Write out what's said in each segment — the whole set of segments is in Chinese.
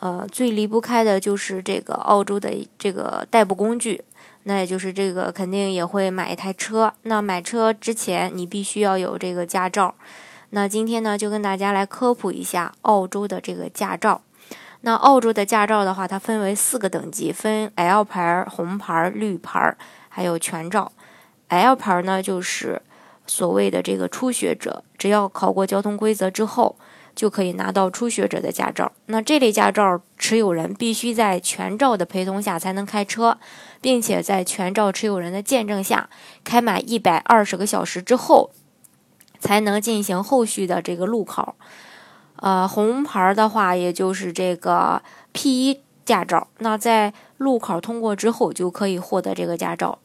呃，最离不开的就是这个澳洲的这个代步工具，那也就是这个肯定也会买一台车。那买车之前，你必须要有这个驾照。那今天呢，就跟大家来科普一下澳洲的这个驾照。那澳洲的驾照的话，它分为四个等级，分 L 牌、红牌、绿牌，还有全照。L 牌呢，就是所谓的这个初学者，只要考过交通规则之后。就可以拿到初学者的驾照。那这类驾照持有人必须在全照的陪同下才能开车，并且在全照持有人的见证下，开满一百二十个小时之后，才能进行后续的这个路考。呃，红牌的话，也就是这个 P1 驾照。那在路考通过之后，就可以获得这个驾照。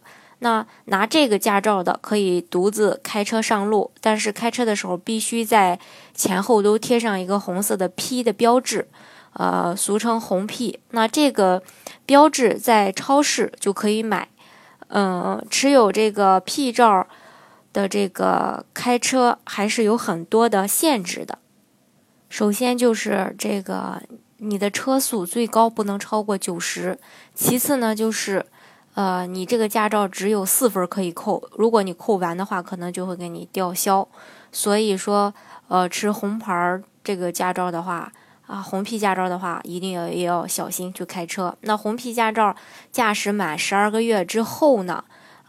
那拿这个驾照的可以独自开车上路，但是开车的时候必须在前后都贴上一个红色的 P 的标志，呃，俗称红 P。那这个标志在超市就可以买。嗯，持有这个 P 照的这个开车还是有很多的限制的。首先就是这个你的车速最高不能超过九十，其次呢就是。呃，你这个驾照只有四分可以扣，如果你扣完的话，可能就会给你吊销。所以说，呃，持红牌儿这个驾照的话，啊，红皮驾照的话，一定要也要小心去开车。那红皮驾照驾驶满十二个月之后呢，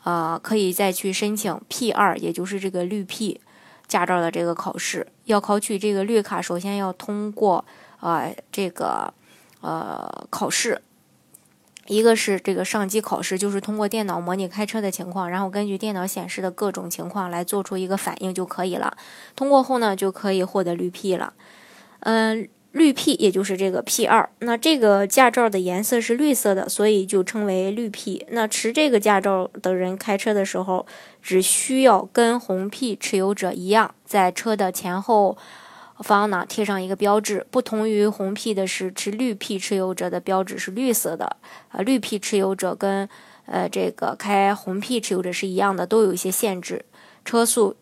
呃，可以再去申请 P 二，也就是这个绿 P 驾照的这个考试。要考取这个绿卡，首先要通过呃这个呃考试。一个是这个上机考试，就是通过电脑模拟开车的情况，然后根据电脑显示的各种情况来做出一个反应就可以了。通过后呢，就可以获得绿 P 了。嗯，绿 P 也就是这个 P 二。那这个驾照的颜色是绿色的，所以就称为绿 P。那持这个驾照的人开车的时候，只需要跟红 P 持有者一样，在车的前后。方呢贴上一个标志，不同于红 P 的是持绿 P 持有者的标志是绿色的，啊，绿 P 持有者跟呃这个开红 P 持有者是一样的，都有一些限制，车速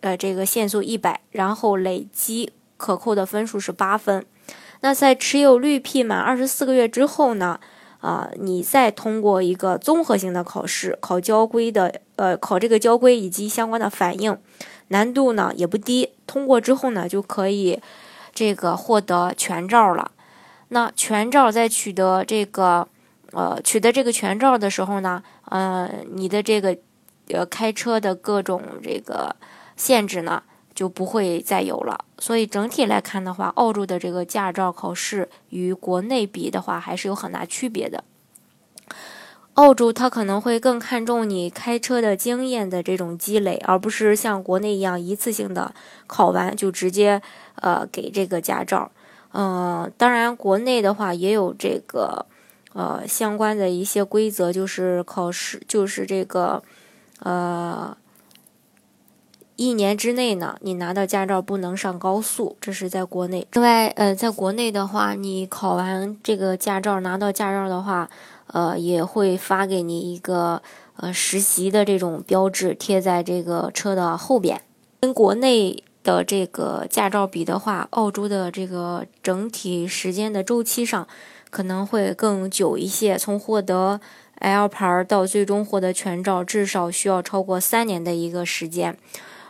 呃这个限速一百，然后累积可扣的分数是八分。那在持有绿 P 满二十四个月之后呢，啊，你再通过一个综合性的考试，考交规的呃考这个交规以及相关的反应。难度呢也不低，通过之后呢就可以这个获得全照了。那全照在取得这个呃取得这个全照的时候呢，呃你的这个呃开车的各种这个限制呢就不会再有了。所以整体来看的话，澳洲的这个驾照考试与国内比的话还是有很大区别的。澳洲它可能会更看重你开车的经验的这种积累，而不是像国内一样一次性的考完就直接呃给这个驾照。嗯，当然国内的话也有这个呃相关的一些规则，就是考试就是这个呃一年之内呢，你拿到驾照不能上高速，这是在国内。另外，呃，在国内的话，你考完这个驾照拿到驾照的话。呃，也会发给你一个呃实习的这种标志，贴在这个车的后边。跟国内的这个驾照比的话，澳洲的这个整体时间的周期上可能会更久一些。从获得 L 牌到最终获得全照，至少需要超过三年的一个时间。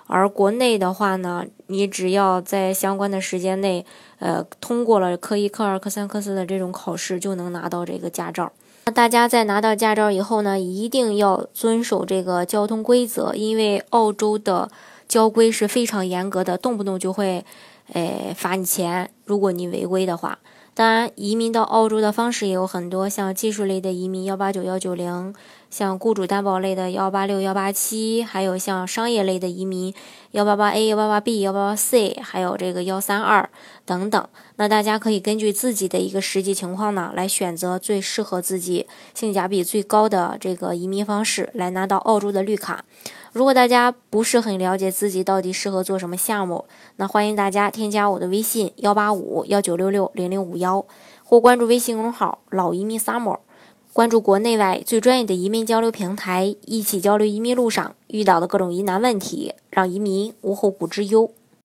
而国内的话呢，你只要在相关的时间内，呃，通过了科一、科二、科三、科四的这种考试，就能拿到这个驾照。那大家在拿到驾照以后呢，一定要遵守这个交通规则，因为澳洲的交规是非常严格的，动不动就会，诶罚你钱，如果你违规的话。当然，移民到澳洲的方式也有很多，像技术类的移民幺八九幺九零，像雇主担保类的幺八六幺八七，还有像商业类的移民幺八八 A、幺八八 B、幺八八 C，还有这个幺三二等等。那大家可以根据自己的一个实际情况呢，来选择最适合自己、性价比最高的这个移民方式，来拿到澳洲的绿卡。如果大家不是很了解自己到底适合做什么项目，那欢迎大家添加我的微信幺八五幺九六六零零五幺，或关注微信公众号“老移民 summer”，关注国内外最专业的移民交流平台，一起交流移民路上遇到的各种疑难问题，让移民无后顾之忧。